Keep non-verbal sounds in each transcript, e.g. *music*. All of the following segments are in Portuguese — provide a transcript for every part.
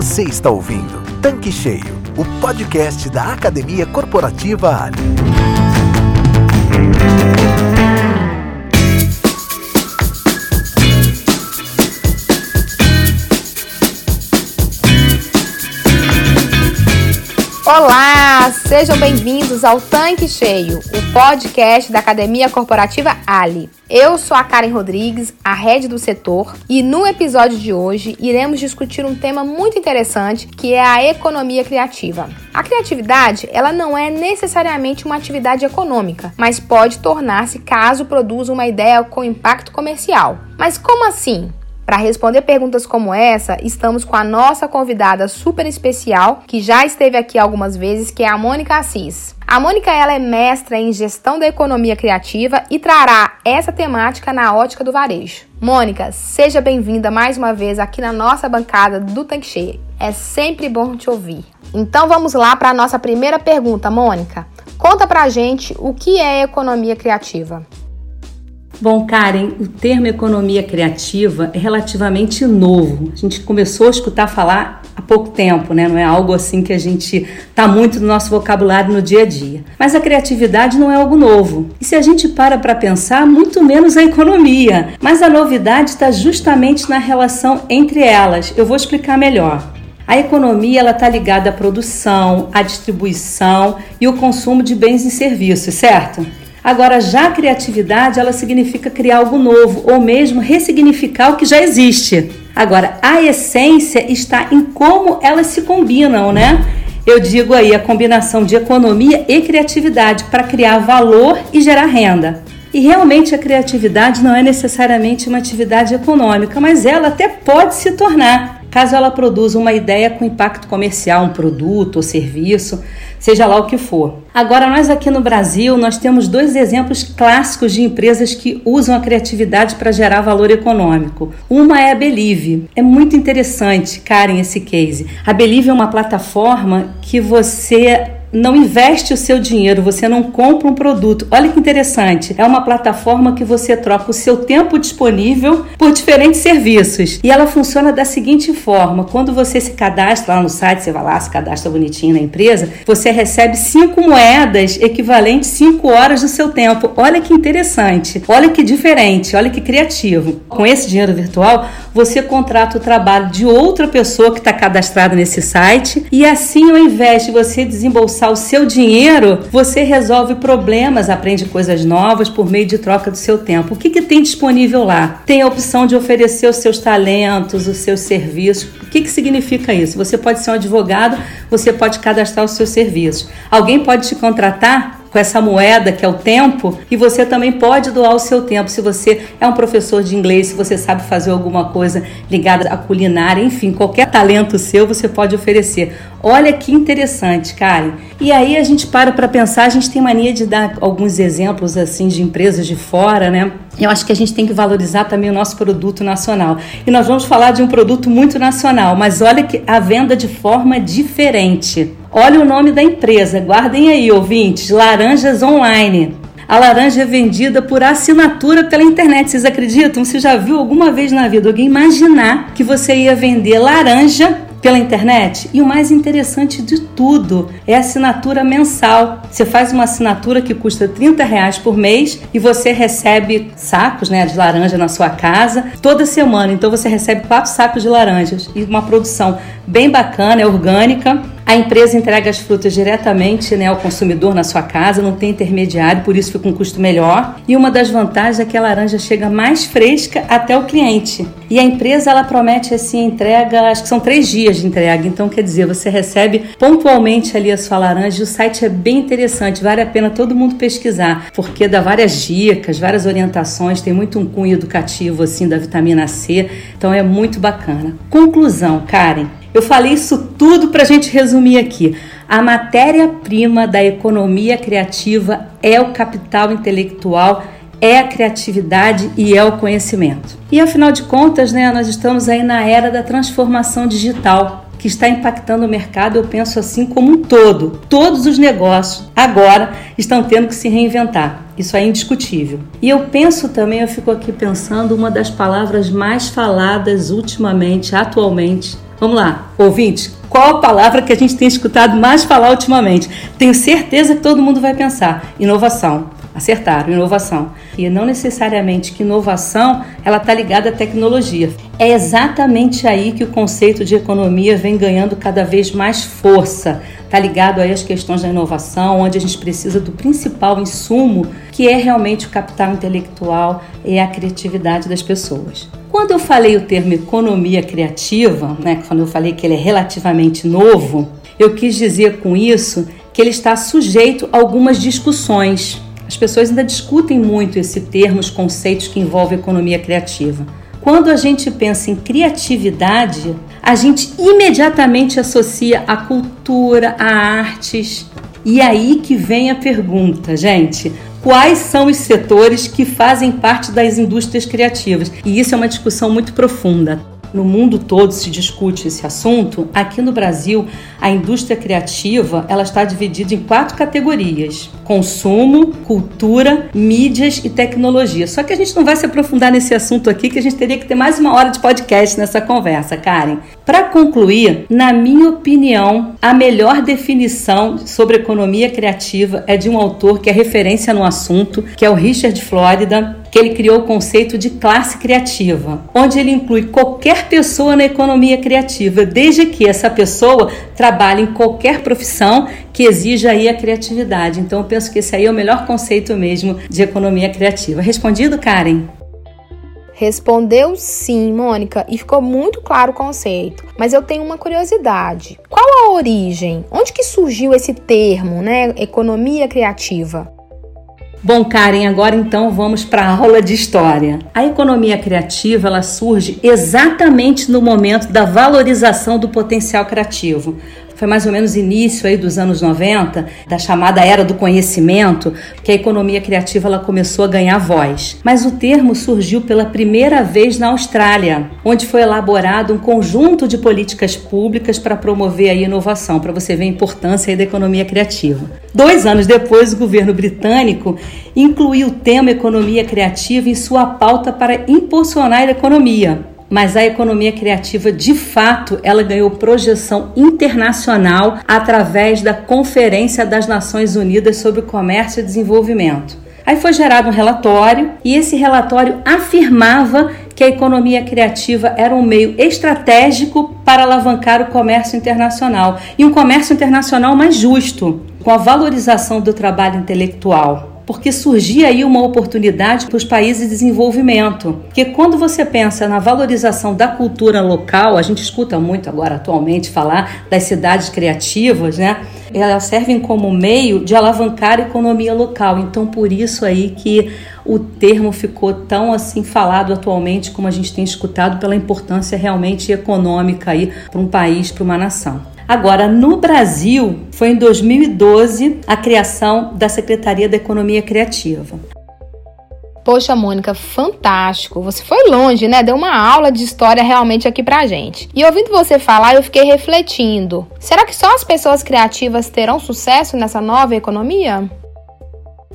Você está ouvindo Tanque Cheio, o podcast da Academia Corporativa Ali. Olá, sejam bem-vindos ao Tanque Cheio, o podcast da Academia Corporativa Ali. Eu sou a Karen Rodrigues, a head do setor, e no episódio de hoje iremos discutir um tema muito interessante, que é a economia criativa. A criatividade, ela não é necessariamente uma atividade econômica, mas pode tornar-se caso produza uma ideia com impacto comercial. Mas como assim? Para responder perguntas como essa, estamos com a nossa convidada super especial, que já esteve aqui algumas vezes, que é a Mônica Assis. A Mônica ela é mestra em gestão da economia criativa e trará essa temática na ótica do varejo. Mônica, seja bem-vinda mais uma vez aqui na nossa bancada do Tanque Cheio. É sempre bom te ouvir. Então vamos lá para a nossa primeira pergunta, Mônica. Conta pra gente o que é economia criativa. Bom, Karen, o termo economia criativa é relativamente novo. A gente começou a escutar falar há pouco tempo, né? Não é algo assim que a gente tá muito no nosso vocabulário no dia a dia. Mas a criatividade não é algo novo. E se a gente para para pensar, muito menos a economia. Mas a novidade está justamente na relação entre elas. Eu vou explicar melhor. A economia ela está ligada à produção, à distribuição e o consumo de bens e serviços, certo? Agora, já a criatividade, ela significa criar algo novo ou mesmo ressignificar o que já existe. Agora, a essência está em como elas se combinam, né? Eu digo aí a combinação de economia e criatividade para criar valor e gerar renda. E realmente a criatividade não é necessariamente uma atividade econômica, mas ela até pode se tornar, caso ela produza uma ideia com impacto comercial, um produto ou serviço seja lá o que for. Agora, nós aqui no Brasil, nós temos dois exemplos clássicos de empresas que usam a criatividade para gerar valor econômico. Uma é a Believe. É muito interessante, Karen, esse case. A Believe é uma plataforma que você não investe o seu dinheiro, você não compra um produto. Olha que interessante. É uma plataforma que você troca o seu tempo disponível por diferentes serviços. E ela funciona da seguinte forma: quando você se cadastra lá no site, você vai lá, se cadastra bonitinho na empresa, você recebe cinco moedas equivalentes cinco horas do seu tempo. Olha que interessante. Olha que diferente. Olha que criativo. Com esse dinheiro virtual, você contrata o trabalho de outra pessoa que está cadastrada nesse site e assim, ao invés de você desembolsar o seu dinheiro, você resolve problemas, aprende coisas novas por meio de troca do seu tempo. O que, que tem disponível lá? Tem a opção de oferecer os seus talentos, os seus serviços. O que, que significa isso? Você pode ser um advogado, você pode cadastrar os seus serviços. Alguém pode te contratar com essa moeda que é o tempo e você também pode doar o seu tempo se você é um professor de inglês, se você sabe fazer alguma coisa ligada à culinária, enfim, qualquer talento seu você pode oferecer. Olha que interessante, Karen. E aí a gente para para pensar, a gente tem mania de dar alguns exemplos assim de empresas de fora, né? Eu acho que a gente tem que valorizar também o nosso produto nacional. E nós vamos falar de um produto muito nacional, mas olha que a venda de forma diferente. Olha o nome da empresa, guardem aí, ouvintes: Laranjas Online. A laranja é vendida por assinatura pela internet. Vocês acreditam? Você já viu alguma vez na vida alguém imaginar que você ia vender laranja pela internet. E o mais interessante de tudo é a assinatura mensal. Você faz uma assinatura que custa 30 reais por mês e você recebe sacos né, de laranja na sua casa toda semana. Então você recebe quatro sacos de laranjas e uma produção bem bacana, é orgânica. A empresa entrega as frutas diretamente né, ao consumidor na sua casa, não tem intermediário, por isso fica um custo melhor. E uma das vantagens é que a laranja chega mais fresca até o cliente. E a empresa ela promete assim entrega, acho que são três dias de entrega. Então quer dizer, você recebe pontualmente ali a sua laranja. O site é bem interessante, vale a pena todo mundo pesquisar, porque dá várias dicas, várias orientações, tem muito um cunho educativo assim da vitamina C. Então é muito bacana. Conclusão, Karen. Eu falei isso tudo para a gente resumir aqui. A matéria-prima da economia criativa é o capital intelectual, é a criatividade e é o conhecimento. E afinal de contas, né, nós estamos aí na era da transformação digital. Que está impactando o mercado, eu penso assim como um todo. Todos os negócios agora estão tendo que se reinventar. Isso é indiscutível. E eu penso também, eu fico aqui pensando, uma das palavras mais faladas ultimamente, atualmente. Vamos lá, ouvinte, qual a palavra que a gente tem escutado mais falar ultimamente? Tenho certeza que todo mundo vai pensar: inovação acertaram, inovação. E não necessariamente que inovação ela está ligada à tecnologia. É exatamente aí que o conceito de economia vem ganhando cada vez mais força. Está ligado aí às questões da inovação, onde a gente precisa do principal insumo, que é realmente o capital intelectual e a criatividade das pessoas. Quando eu falei o termo economia criativa, né, quando eu falei que ele é relativamente novo, eu quis dizer com isso que ele está sujeito a algumas discussões as pessoas ainda discutem muito esse termo, os conceitos que envolvem economia criativa. Quando a gente pensa em criatividade, a gente imediatamente associa a cultura, a artes. E aí que vem a pergunta, gente: quais são os setores que fazem parte das indústrias criativas? E isso é uma discussão muito profunda no mundo todo se discute esse assunto, aqui no Brasil a indústria criativa ela está dividida em quatro categorias: consumo, cultura, mídias e tecnologia. Só que a gente não vai se aprofundar nesse assunto aqui, que a gente teria que ter mais uma hora de podcast nessa conversa, Karen. Para concluir, na minha opinião, a melhor definição sobre economia criativa é de um autor que é referência no assunto, que é o Richard Florida, que ele criou o conceito de classe criativa, onde ele inclui qualquer pessoa na economia criativa, desde que essa pessoa trabalhe em qualquer profissão que exija aí a criatividade. Então eu penso que esse aí é o melhor conceito mesmo de economia criativa. Respondido, Karen? Respondeu sim, Mônica, e ficou muito claro o conceito. Mas eu tenho uma curiosidade. Qual a origem? Onde que surgiu esse termo, né? Economia criativa? Bom, Karen, agora então vamos para a aula de história. A economia criativa ela surge exatamente no momento da valorização do potencial criativo foi mais ou menos início aí dos anos 90, da chamada era do conhecimento, que a economia criativa ela começou a ganhar voz. Mas o termo surgiu pela primeira vez na Austrália, onde foi elaborado um conjunto de políticas públicas para promover a inovação, para você ver a importância da economia criativa. Dois anos depois, o governo britânico incluiu o tema economia criativa em sua pauta para impulsionar a economia mas a economia criativa, de fato, ela ganhou projeção internacional através da Conferência das Nações Unidas sobre Comércio e Desenvolvimento. Aí foi gerado um relatório e esse relatório afirmava que a economia criativa era um meio estratégico para alavancar o comércio internacional e um comércio internacional mais justo, com a valorização do trabalho intelectual porque surgia aí uma oportunidade para os países de desenvolvimento. Porque quando você pensa na valorização da cultura local, a gente escuta muito agora atualmente falar das cidades criativas, né? Elas servem como meio de alavancar a economia local. Então, por isso aí que o termo ficou tão assim falado atualmente, como a gente tem escutado, pela importância realmente econômica aí para um país, para uma nação. Agora, no Brasil, foi em 2012 a criação da Secretaria da Economia Criativa. Poxa, Mônica, fantástico. Você foi longe, né? Deu uma aula de história realmente aqui pra gente. E ouvindo você falar, eu fiquei refletindo. Será que só as pessoas criativas terão sucesso nessa nova economia?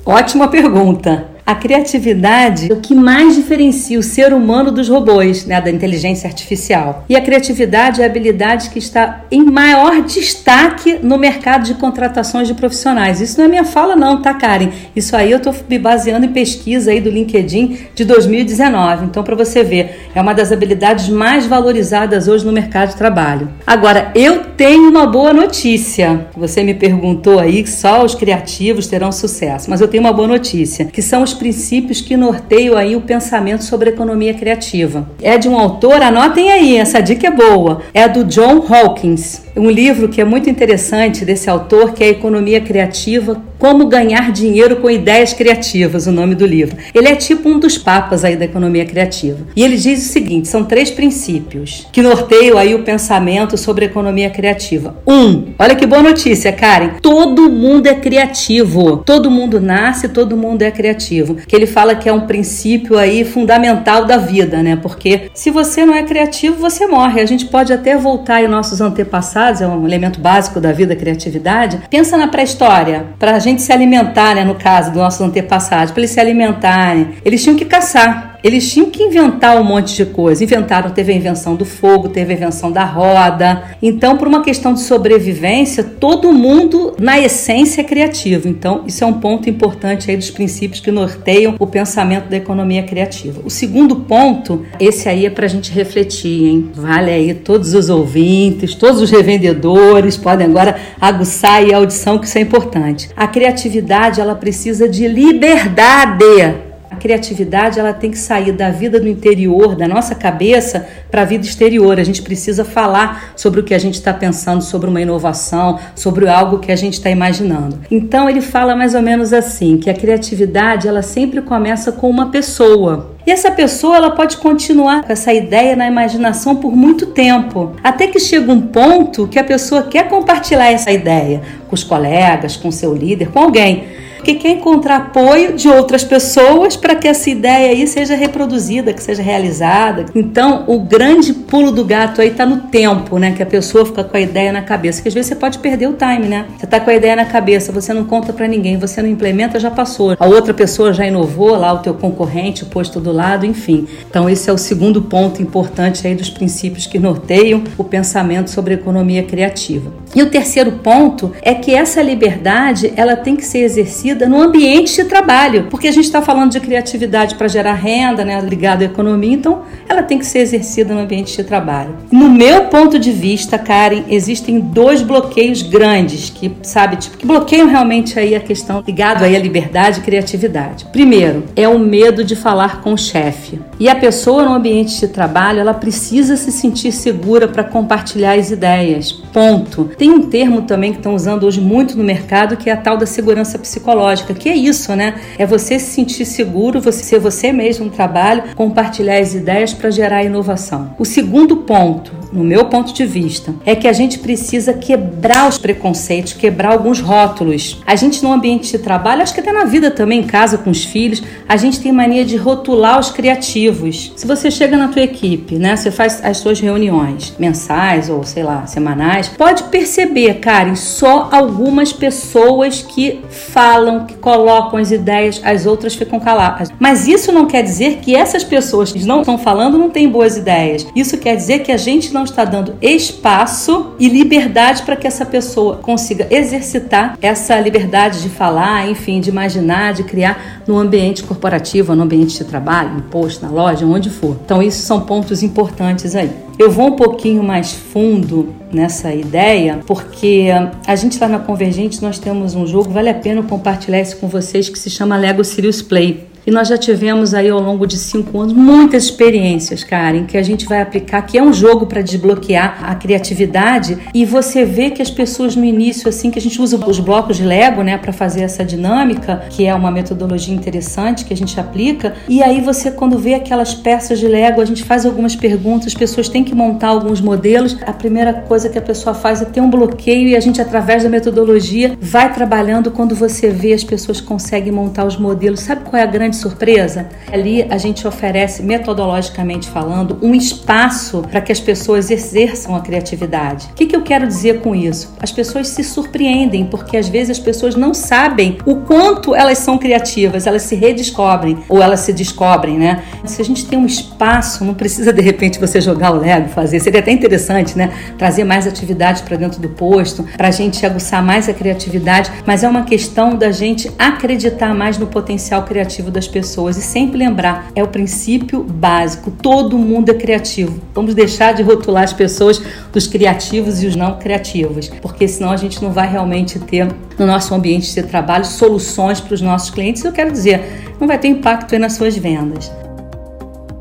Ótima pergunta. A criatividade é o que mais diferencia o ser humano dos robôs, né, da inteligência artificial. E a criatividade é a habilidade que está em maior destaque no mercado de contratações de profissionais. Isso não é minha fala não, tá, Karen? Isso aí eu estou me baseando em pesquisa aí do LinkedIn de 2019. Então, para você ver, é uma das habilidades mais valorizadas hoje no mercado de trabalho. Agora, eu tenho uma boa notícia. Você me perguntou aí que só os criativos terão sucesso, mas eu tenho uma boa notícia, que são os princípios que norteiam aí o pensamento sobre economia criativa. É de um autor, anotem aí, essa dica é boa, é do John Hawkins. Um livro que é muito interessante desse autor, que é Economia Criativa Como Ganhar Dinheiro com Ideias Criativas, o nome do livro. Ele é tipo um dos papas aí da economia criativa. E ele diz o seguinte: são três princípios que norteiam aí o pensamento sobre economia criativa. Um, olha que boa notícia, Karen. Todo mundo é criativo. Todo mundo nasce, todo mundo é criativo. Que ele fala que é um princípio aí fundamental da vida, né? Porque se você não é criativo, você morre. A gente pode até voltar aí nossos antepassados, é um elemento básico da vida, a criatividade. Pensa na pré-história, para gente se alimentar, né? No caso dos nossos antepassados, para eles se alimentarem, eles tinham que caçar. Eles tinham que inventar um monte de coisa. Inventaram, teve a invenção do fogo, teve a invenção da roda. Então, por uma questão de sobrevivência, todo mundo, na essência, é criativo. Então, isso é um ponto importante aí dos princípios que norteiam o pensamento da economia criativa. O segundo ponto, esse aí é para a gente refletir, hein? Vale aí todos os ouvintes, todos os revendedores podem agora aguçar a audição, que isso é importante. A criatividade, ela precisa de liberdade criatividade ela tem que sair da vida do interior, da nossa cabeça, para a vida exterior. A gente precisa falar sobre o que a gente está pensando, sobre uma inovação, sobre algo que a gente está imaginando. Então ele fala mais ou menos assim, que a criatividade ela sempre começa com uma pessoa. E essa pessoa ela pode continuar com essa ideia na imaginação por muito tempo, até que chega um ponto que a pessoa quer compartilhar essa ideia com os colegas, com seu líder, com alguém porque quer encontrar apoio de outras pessoas para que essa ideia aí seja reproduzida, que seja realizada. Então, o grande pulo do gato aí está no tempo, né? Que a pessoa fica com a ideia na cabeça, que às vezes você pode perder o time, né? Você está com a ideia na cabeça, você não conta para ninguém, você não implementa, já passou. A outra pessoa já inovou, lá o teu concorrente, o posto do lado, enfim. Então, esse é o segundo ponto importante aí dos princípios que norteiam o pensamento sobre economia criativa. E o terceiro ponto é que essa liberdade, ela tem que ser exercida no ambiente de trabalho, porque a gente está falando de criatividade para gerar renda, né, ligado à economia, então ela tem que ser exercida no ambiente de trabalho. No meu ponto de vista, Karen, existem dois bloqueios grandes que, sabe, tipo, que bloqueiam realmente aí a questão ligado aí à liberdade e criatividade. Primeiro, é o medo de falar com o chefe. E a pessoa no ambiente de trabalho, ela precisa se sentir segura para compartilhar as ideias. Ponto. Tem um termo também que estão usando hoje muito no mercado que é a tal da segurança psicológica psicológica, que é isso, né? É você se sentir seguro, você ser você mesmo no trabalho, compartilhar as ideias para gerar inovação. O segundo ponto, no meu ponto de vista, é que a gente precisa quebrar os preconceitos, quebrar alguns rótulos. A gente no ambiente de trabalho, acho que até na vida também, em casa com os filhos, a gente tem mania de rotular os criativos. Se você chega na tua equipe, né, você faz as suas reuniões mensais ou sei lá, semanais, pode perceber, Karen, só algumas pessoas que falam, que colocam as ideias, as outras ficam caladas. Mas isso não quer dizer que essas pessoas que não estão falando não têm boas ideias. Isso quer dizer que a gente não está dando espaço e liberdade para que essa pessoa consiga exercitar essa liberdade de falar, enfim, de imaginar, de criar no ambiente corporativo, no ambiente de trabalho, no posto, na loja, onde for. Então, isso são pontos importantes aí. Eu vou um pouquinho mais fundo nessa ideia, porque a gente lá na Convergente nós temos um jogo, vale a pena compartilhar isso com vocês, que se chama Lego Sirius Play. E nós já tivemos aí ao longo de cinco anos muitas experiências, Karen, que a gente vai aplicar, que é um jogo para desbloquear a criatividade. E você vê que as pessoas no início, assim, que a gente usa os blocos de Lego, né, para fazer essa dinâmica, que é uma metodologia interessante que a gente aplica. E aí você, quando vê aquelas peças de Lego, a gente faz algumas perguntas, as pessoas têm que montar alguns modelos. A primeira coisa que a pessoa faz é ter um bloqueio e a gente, através da metodologia, vai trabalhando. Quando você vê, as pessoas conseguem montar os modelos. Sabe qual é a grande surpresa? Ali a gente oferece, metodologicamente falando, um espaço para que as pessoas exerçam a criatividade. O que, que eu quero dizer com isso? As pessoas se surpreendem, porque às vezes as pessoas não sabem o quanto elas são criativas, elas se redescobrem ou elas se descobrem, né? Se a gente tem um espaço, não precisa de repente você jogar o Lego, fazer, seria até interessante, né? Trazer mais atividades para dentro do posto, para a gente aguçar mais a criatividade, mas é uma questão da gente acreditar mais no potencial criativo das das pessoas e sempre lembrar, é o princípio básico. Todo mundo é criativo. Vamos deixar de rotular as pessoas dos criativos e os não criativos, porque senão a gente não vai realmente ter no nosso ambiente de trabalho soluções para os nossos clientes. Eu quero dizer, não vai ter impacto nas suas vendas.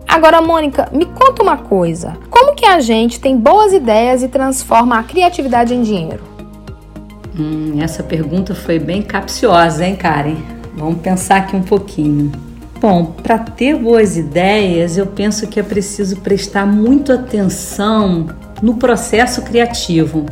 Agora, Mônica, me conta uma coisa. Como que a gente tem boas ideias e transforma a criatividade em dinheiro? Hum, essa pergunta foi bem capciosa, hein, Karen? Vamos pensar aqui um pouquinho. Bom, para ter boas ideias, eu penso que é preciso prestar muito atenção no processo criativo.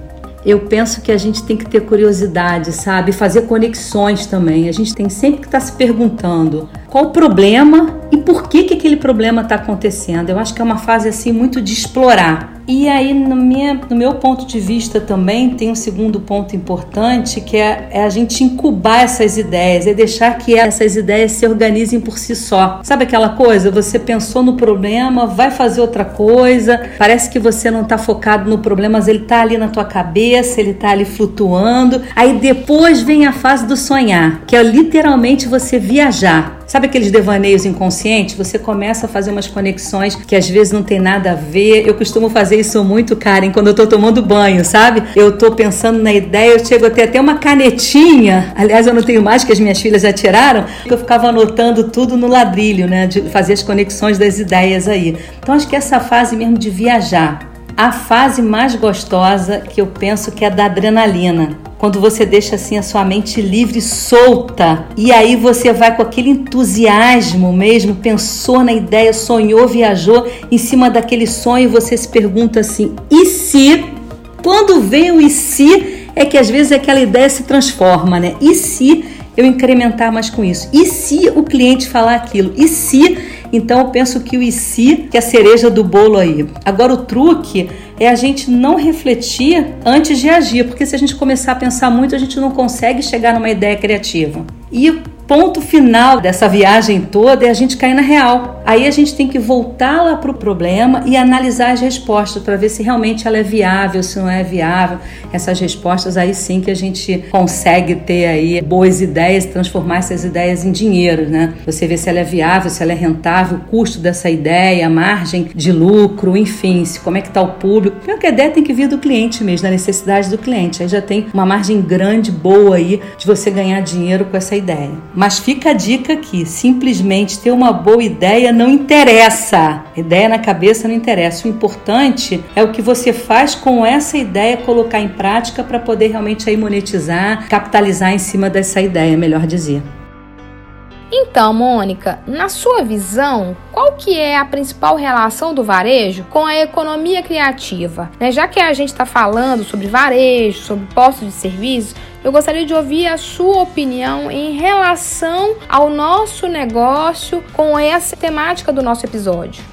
Eu penso que a gente tem que ter curiosidade, sabe? Fazer conexões também. A gente tem sempre que estar tá se perguntando qual o problema e por que, que aquele problema está acontecendo. Eu acho que é uma fase assim muito de explorar. E aí, no, minha, no meu ponto de vista também, tem um segundo ponto importante que é, é, a gente incubar essas ideias, é deixar que essas ideias se organizem por si só. Sabe aquela coisa? Você pensou no problema, vai fazer outra coisa, parece que você não está focado no problema, mas ele está ali na tua cabeça, ele está ali flutuando. Aí depois vem a fase do sonhar, que é literalmente você viajar. Sabe aqueles devaneios inconscientes? Você começa a fazer umas conexões que às vezes não tem nada a ver. Eu costumo fazer isso muito, Karen, quando eu tô tomando banho, sabe? Eu tô pensando na ideia, eu chego a ter até uma canetinha. Aliás, eu não tenho mais, que as minhas filhas já tiraram. Eu ficava anotando tudo no ladrilho, né? De fazer as conexões das ideias aí. Então, acho que essa fase mesmo de viajar. A fase mais gostosa que eu penso que é da adrenalina quando você deixa assim a sua mente livre, solta, e aí você vai com aquele entusiasmo mesmo, pensou na ideia, sonhou, viajou em cima daquele sonho, você se pergunta assim: e se? Quando vem o e se, é que às vezes aquela ideia se transforma, né? E se eu incrementar mais com isso? E se o cliente falar aquilo? E se? Então eu penso que o se, que é a cereja do bolo aí. Agora o truque é a gente não refletir antes de agir, porque se a gente começar a pensar muito, a gente não consegue chegar numa ideia criativa. E ponto final dessa viagem toda é a gente cair na real. Aí a gente tem que voltar lá para o problema e analisar as respostas para ver se realmente ela é viável, se não é viável. Essas respostas aí sim que a gente consegue ter aí boas ideias, transformar essas ideias em dinheiro, né? Você vê se ela é viável, se ela é rentável, o custo dessa ideia, a margem de lucro, enfim, se como é que está o público. Porque a ideia tem que vir do cliente mesmo, da necessidade do cliente. Aí já tem uma margem grande, boa aí de você ganhar dinheiro com essa ideia. Mas fica a dica aqui: simplesmente ter uma boa ideia não interessa. Ideia na cabeça não interessa. O importante é o que você faz com essa ideia, colocar em prática para poder realmente aí monetizar, capitalizar em cima dessa ideia, melhor dizer. Então, Mônica, na sua visão, qual que é a principal relação do varejo com a economia criativa? Né? Já que a gente está falando sobre varejo, sobre postos de serviço, eu gostaria de ouvir a sua opinião em relação ao nosso negócio com essa temática do nosso episódio.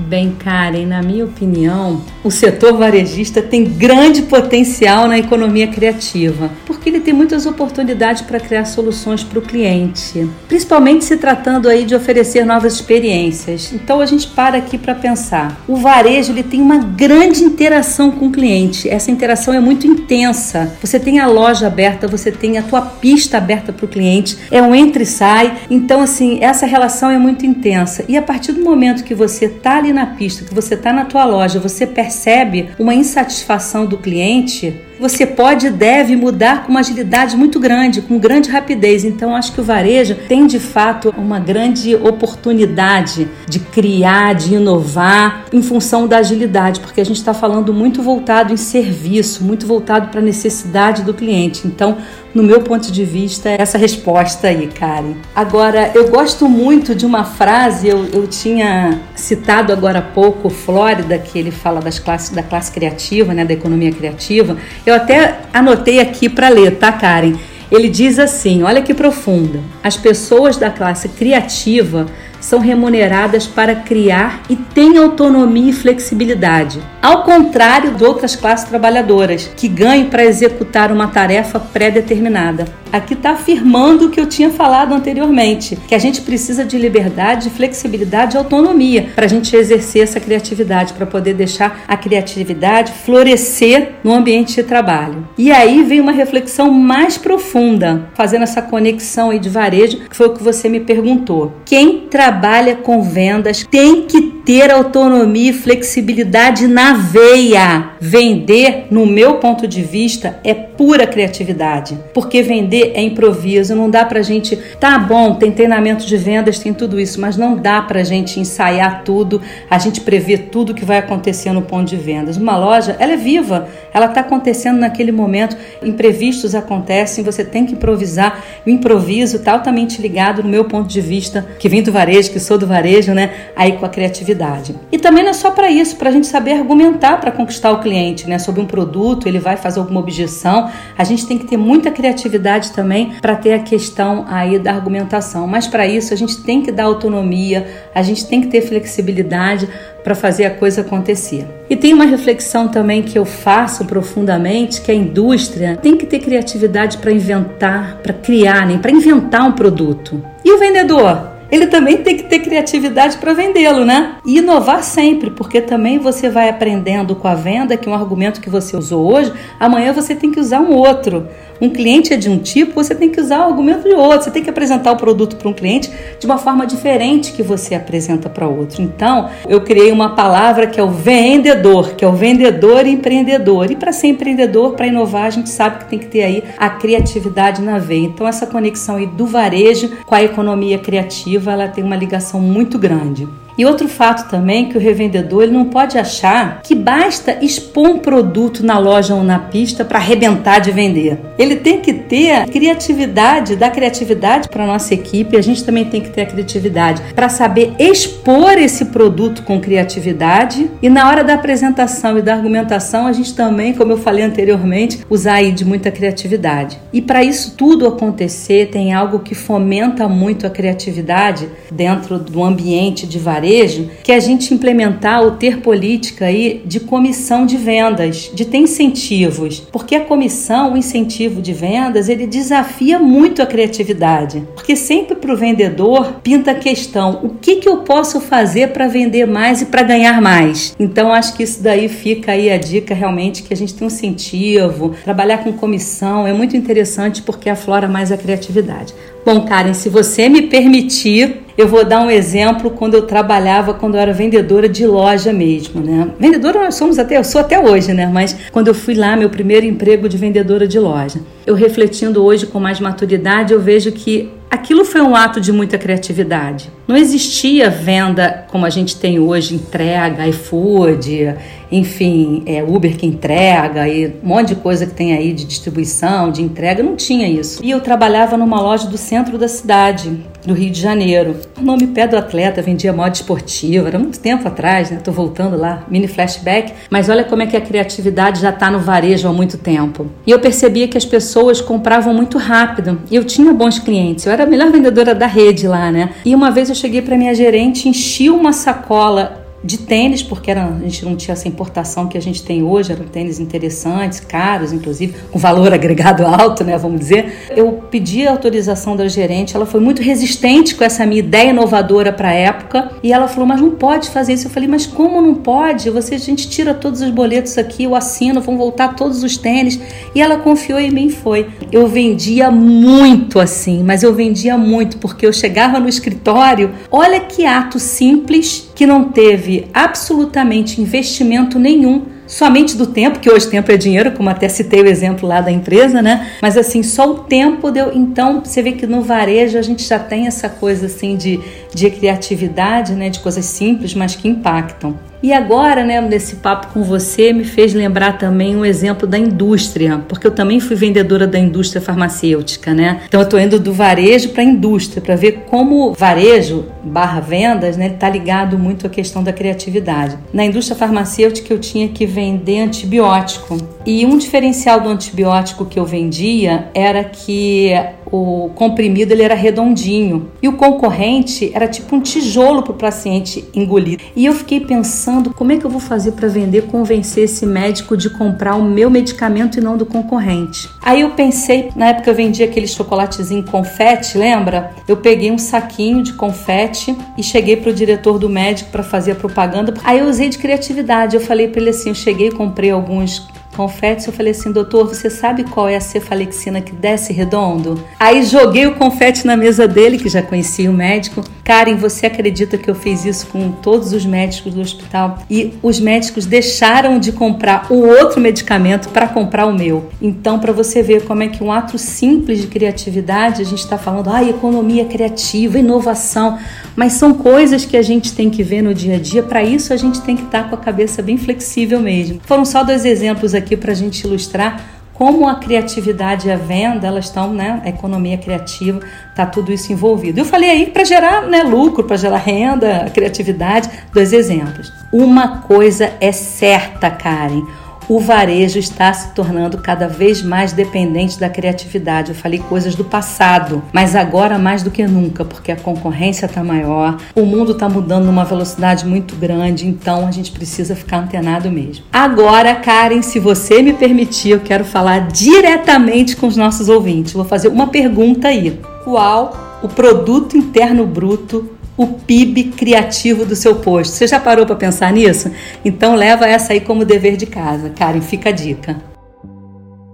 Bem, Karen, na minha opinião, o setor varejista tem grande potencial na economia criativa, porque ele tem muitas oportunidades para criar soluções para o cliente, principalmente se tratando aí de oferecer novas experiências. Então a gente para aqui para pensar. O varejo ele tem uma grande interação com o cliente. Essa interação é muito intensa. Você tem a loja aberta, você tem a tua pista aberta para o cliente, é um entra e sai. Então assim, essa relação é muito intensa. E a partir do momento que você está ali na pista, que você está na tua loja, você percebe uma insatisfação do cliente, você pode e deve mudar com uma agilidade muito grande, com grande rapidez. Então, acho que o varejo tem de fato uma grande oportunidade de criar, de inovar em função da agilidade, porque a gente está falando muito voltado em serviço, muito voltado para a necessidade do cliente. Então, no meu ponto de vista, é essa resposta aí, Karen. Agora, eu gosto muito de uma frase, eu, eu tinha citado agora há pouco Flórida, que ele fala das classes, da classe criativa, né, da economia criativa. Eu até anotei aqui para ler, tá, Karen? Ele diz assim: olha que profunda. As pessoas da classe criativa são remuneradas para criar e têm autonomia e flexibilidade, ao contrário de outras classes trabalhadoras que ganham para executar uma tarefa pré-determinada. Aqui está afirmando o que eu tinha falado anteriormente, que a gente precisa de liberdade, flexibilidade e autonomia para a gente exercer essa criatividade, para poder deixar a criatividade florescer no ambiente de trabalho. E aí vem uma reflexão mais profunda, fazendo essa conexão aí de varejo, que foi o que você me perguntou. Quem trabalha com vendas tem que ter autonomia e flexibilidade na veia. Vender, no meu ponto de vista, é pura criatividade, porque vender é improviso, não dá pra gente, tá bom, tem treinamento de vendas, tem tudo isso, mas não dá pra gente ensaiar tudo, a gente prever tudo que vai acontecer no ponto de vendas. Uma loja, ela é viva, ela está acontecendo naquele momento, imprevistos acontecem, você tem que improvisar. O improviso está altamente ligado, no meu ponto de vista, que vim do varejo, que sou do varejo, né? Aí com a criatividade. E também não é só para isso, para a gente saber argumentar para conquistar o cliente, né? Sobre um produto, ele vai fazer alguma objeção. A gente tem que ter muita criatividade também para ter a questão aí da argumentação. Mas para isso a gente tem que dar autonomia, a gente tem que ter flexibilidade para fazer a coisa acontecer. E tem uma reflexão também que eu faço profundamente, que a indústria tem que ter criatividade para inventar, para criar, nem para inventar um produto. E o vendedor? Ele também tem que ter criatividade para vendê-lo, né? E inovar sempre, porque também você vai aprendendo com a venda que um argumento que você usou hoje, amanhã você tem que usar um outro um cliente é de um tipo, você tem que usar o argumento de outro. Você tem que apresentar o produto para um cliente de uma forma diferente que você apresenta para outro. Então, eu criei uma palavra que é o vendedor, que é o vendedor empreendedor. E para ser empreendedor, para inovar, a gente sabe que tem que ter aí a criatividade na veia. Então, essa conexão aí do varejo com a economia criativa, ela tem uma ligação muito grande. E outro fato também que o revendedor ele não pode achar que basta expor um produto na loja ou na pista para arrebentar de vender. Ele tem que ter criatividade, dar criatividade para nossa equipe. A gente também tem que ter a criatividade para saber expor esse produto com criatividade e na hora da apresentação e da argumentação a gente também, como eu falei anteriormente, usar aí de muita criatividade. E para isso tudo acontecer tem algo que fomenta muito a criatividade dentro do ambiente de varejo varejo que a gente implementar o ter política aí de comissão de vendas, de ter incentivos, porque a comissão, o incentivo de vendas, ele desafia muito a criatividade, porque sempre para o vendedor pinta a questão: o que, que eu posso fazer para vender mais e para ganhar mais? Então acho que isso daí fica aí a dica realmente que a gente tem um incentivo, trabalhar com comissão é muito interessante porque aflora mais a criatividade. Bom, Karen, se você me permitir, eu vou dar um exemplo quando eu trabalhava, quando eu era vendedora de loja mesmo, né? Vendedora nós somos até, eu sou até hoje, né? Mas quando eu fui lá, meu primeiro emprego de vendedora de loja. Eu refletindo hoje com mais maturidade, eu vejo que aquilo foi um ato de muita criatividade. Não existia venda como a gente tem hoje, entrega, iFood, enfim, é, Uber que entrega e um monte de coisa que tem aí de distribuição, de entrega, não tinha isso. E eu trabalhava numa loja do centro da cidade, do Rio de Janeiro. O nome Pé do Atleta vendia moda esportiva, era muito tempo atrás, né? Tô voltando lá, mini flashback, mas olha como é que a criatividade já tá no varejo há muito tempo. E eu percebia que as pessoas compravam muito rápido. E eu tinha bons clientes, eu era a melhor vendedora da rede lá, né? E uma vez eu cheguei para minha gerente, enchi uma sacola de tênis, porque era, a gente não tinha essa importação que a gente tem hoje, eram tênis interessantes, caros, inclusive, com valor *laughs* agregado alto, né, vamos dizer. Eu pedi a autorização da gerente, ela foi muito resistente com essa minha ideia inovadora para a época, e ela falou, mas não pode fazer isso. Eu falei, mas como não pode? Você, a gente tira todos os boletos aqui, eu assino, vão voltar todos os tênis. E ela confiou em mim, foi. Eu vendia muito assim, mas eu vendia muito, porque eu chegava no escritório, olha que ato simples que não teve absolutamente investimento nenhum somente do tempo, que hoje tempo é dinheiro, como até citei o exemplo lá da empresa, né? Mas assim, só o tempo deu. Então, você vê que no varejo a gente já tem essa coisa assim de, de criatividade, né? De coisas simples, mas que impactam. E agora, né, nesse papo com você, me fez lembrar também um exemplo da indústria, porque eu também fui vendedora da indústria farmacêutica, né? Então eu estou indo do varejo para a indústria para ver como varejo barra vendas, né, está ligado muito à questão da criatividade. Na indústria farmacêutica eu tinha que vender antibiótico e um diferencial do antibiótico que eu vendia era que o comprimido ele era redondinho e o concorrente era tipo um tijolo para o paciente engolir. E eu fiquei pensando como é que eu vou fazer para vender, convencer esse médico de comprar o meu medicamento e não do concorrente. Aí eu pensei, na época eu vendia aquele chocolatezinho confete, lembra? Eu peguei um saquinho de confete e cheguei para o diretor do médico para fazer a propaganda. Aí eu usei de criatividade. Eu falei para ele assim, eu cheguei, comprei alguns confetes, eu falei assim, doutor, você sabe qual é a cefalexina que desce redondo? Aí joguei o confete na mesa dele, que já conhecia o médico, Karen, você acredita que eu fiz isso com todos os médicos do hospital e os médicos deixaram de comprar o outro medicamento para comprar o meu? Então, para você ver como é que um ato simples de criatividade, a gente está falando, ah, economia criativa, inovação, mas são coisas que a gente tem que ver no dia a dia. Para isso, a gente tem que estar tá com a cabeça bem flexível mesmo. Foram só dois exemplos aqui para a gente ilustrar como a criatividade e a venda, elas estão, né, a economia criativa, tá tudo isso envolvido. Eu falei aí para gerar, né, lucro, para gerar renda, criatividade, dois exemplos. Uma coisa é certa, Karen, o varejo está se tornando cada vez mais dependente da criatividade. Eu falei coisas do passado, mas agora mais do que nunca, porque a concorrência está maior, o mundo está mudando numa velocidade muito grande, então a gente precisa ficar antenado mesmo. Agora, Karen, se você me permitir, eu quero falar diretamente com os nossos ouvintes. Vou fazer uma pergunta aí. Qual o produto interno bruto o PIB criativo do seu posto. Você já parou para pensar nisso? Então leva essa aí como dever de casa. Karen, fica a dica.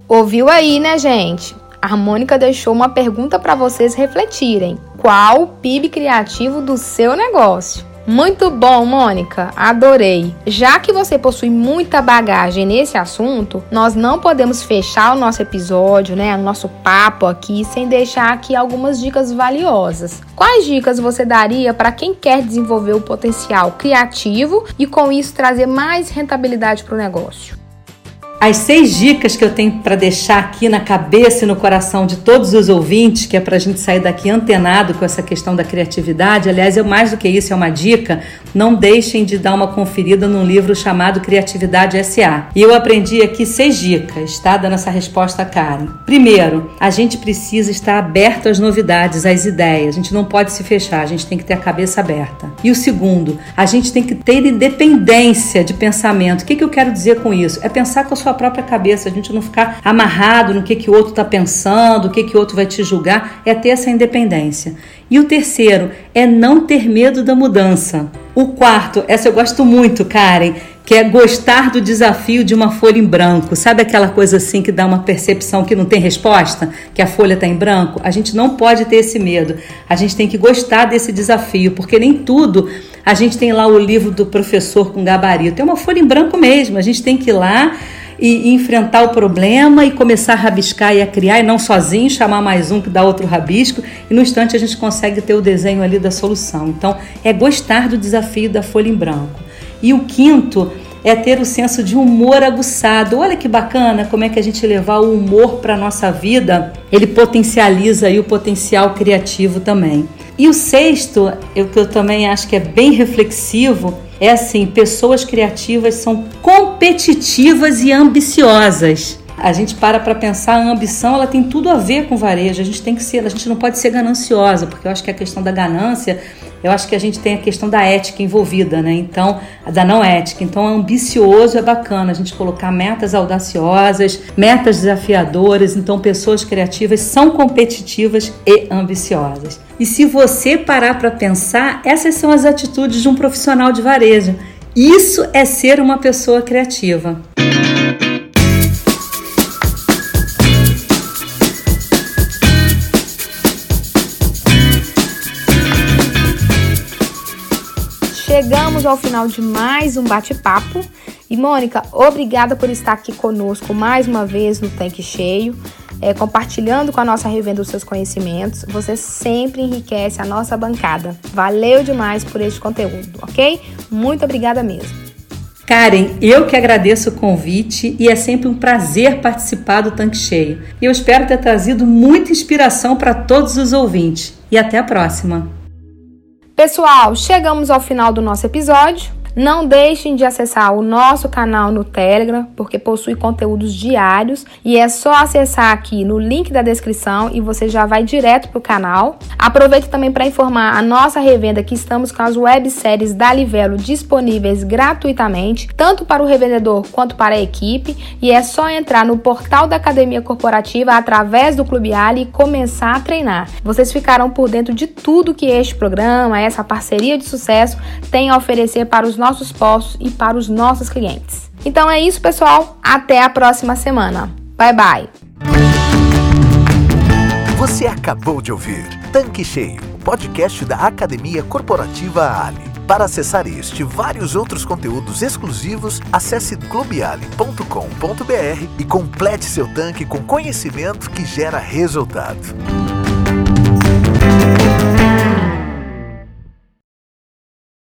Ouviu aí, né, gente? A Mônica deixou uma pergunta para vocês refletirem. Qual o PIB criativo do seu negócio? Muito bom, Mônica. Adorei. Já que você possui muita bagagem nesse assunto, nós não podemos fechar o nosso episódio, né, o nosso papo aqui sem deixar aqui algumas dicas valiosas. Quais dicas você daria para quem quer desenvolver o potencial criativo e com isso trazer mais rentabilidade para o negócio? As seis dicas que eu tenho para deixar aqui na cabeça e no coração de todos os ouvintes, que é para a gente sair daqui antenado com essa questão da criatividade. Aliás, é mais do que isso, é uma dica. Não deixem de dar uma conferida num livro chamado Criatividade SA. E eu aprendi aqui seis dicas, tá? Dando essa resposta Karen. Primeiro, a gente precisa estar aberto às novidades, às ideias. A gente não pode se fechar, a gente tem que ter a cabeça aberta. E o segundo, a gente tem que ter independência de pensamento. O que, que eu quero dizer com isso? É pensar com a sua sua própria cabeça, a gente não ficar amarrado no que, que o outro está pensando, o que, que o outro vai te julgar, é ter essa independência. E o terceiro é não ter medo da mudança. O quarto, essa eu gosto muito, Karen, que é gostar do desafio de uma folha em branco. Sabe aquela coisa assim que dá uma percepção que não tem resposta, que a folha está em branco? A gente não pode ter esse medo. A gente tem que gostar desse desafio, porque nem tudo a gente tem lá o livro do professor com gabarito. É uma folha em branco mesmo. A gente tem que ir lá e, e, enfrentar o problema e começar a rabiscar e a criar, e não sozinho, chamar mais um que dá outro rabisco, e no instante a gente consegue ter o desenho ali da solução. Então, é gostar do desafio da folha em branco. E o quinto é ter o senso de humor aguçado. Olha que bacana como é que a gente levar o humor para a nossa vida, ele potencializa aí o potencial criativo também. E o sexto, o que eu também acho que é bem reflexivo, é assim, pessoas criativas são competitivas e ambiciosas. A gente para para pensar, a ambição ela tem tudo a ver com varejo. A gente tem que ser, a gente não pode ser gananciosa, porque eu acho que a questão da ganância, eu acho que a gente tem a questão da ética envolvida, né? Então, da não ética. Então, ambicioso é bacana a gente colocar metas audaciosas, metas desafiadoras. Então, pessoas criativas são competitivas e ambiciosas. E se você parar para pensar, essas são as atitudes de um profissional de varejo. Isso é ser uma pessoa criativa. Chegamos ao final de mais um bate-papo. E Mônica, obrigada por estar aqui conosco mais uma vez no Tanque Cheio é, compartilhando com a nossa revenda os seus conhecimentos. Você sempre enriquece a nossa bancada. Valeu demais por este conteúdo, ok? Muito obrigada mesmo. Karen, eu que agradeço o convite e é sempre um prazer participar do Tanque Cheio. Eu espero ter trazido muita inspiração para todos os ouvintes. E até a próxima. Pessoal, chegamos ao final do nosso episódio. Não deixem de acessar o nosso canal no Telegram, porque possui conteúdos diários e é só acessar aqui no link da descrição e você já vai direto para o canal. Aproveite também para informar a nossa revenda que estamos com as webséries da Livelo disponíveis gratuitamente, tanto para o revendedor quanto para a equipe, e é só entrar no portal da Academia Corporativa através do Clube Ali e começar a treinar. Vocês ficarão por dentro de tudo que este programa, essa parceria de sucesso tem a oferecer para os nossos nossos postos e para os nossos clientes. Então é isso, pessoal. Até a próxima semana. Bye bye. Você acabou de ouvir Tanque Cheio podcast da Academia Corporativa Ali. Para acessar este e vários outros conteúdos exclusivos, acesse clubeali.com.br e complete seu tanque com conhecimento que gera resultado.